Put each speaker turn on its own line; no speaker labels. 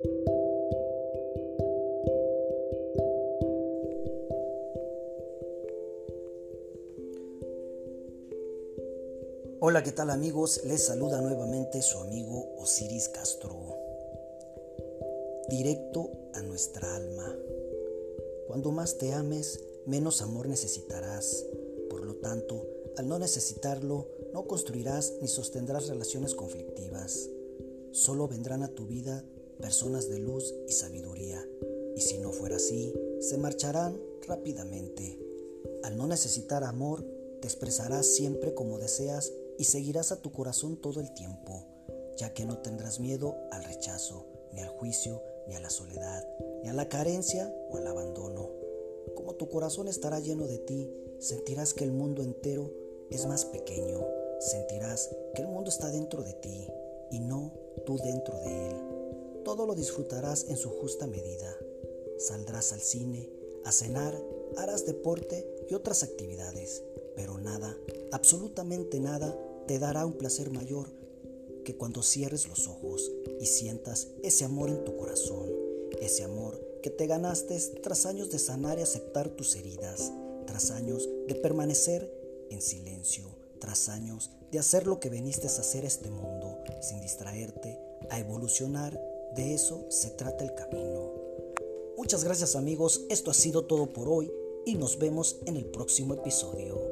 Hola, ¿qué tal amigos? Les saluda nuevamente su amigo Osiris Castro. Directo a nuestra alma. Cuando más te ames, menos amor necesitarás. Por lo tanto, al no necesitarlo, no construirás ni sostendrás relaciones conflictivas. Solo vendrán a tu vida personas de luz y sabiduría. Y si no fuera así, se marcharán rápidamente. Al no necesitar amor, te expresarás siempre como deseas y seguirás a tu corazón todo el tiempo, ya que no tendrás miedo al rechazo, ni al juicio, ni a la soledad, ni a la carencia o al abandono. Como tu corazón estará lleno de ti, sentirás que el mundo entero es más pequeño, sentirás que el mundo está dentro de ti y no tú dentro de él. Todo lo disfrutarás en su justa medida. Saldrás al cine, a cenar, harás deporte y otras actividades, pero nada, absolutamente nada, te dará un placer mayor que cuando cierres los ojos y sientas ese amor en tu corazón, ese amor que te ganaste tras años de sanar y aceptar tus heridas, tras años de permanecer en silencio, tras años de hacer lo que viniste a hacer este mundo, sin distraerte, a evolucionar, de eso se trata el camino. Muchas gracias amigos, esto ha sido todo por hoy y nos vemos en el próximo episodio.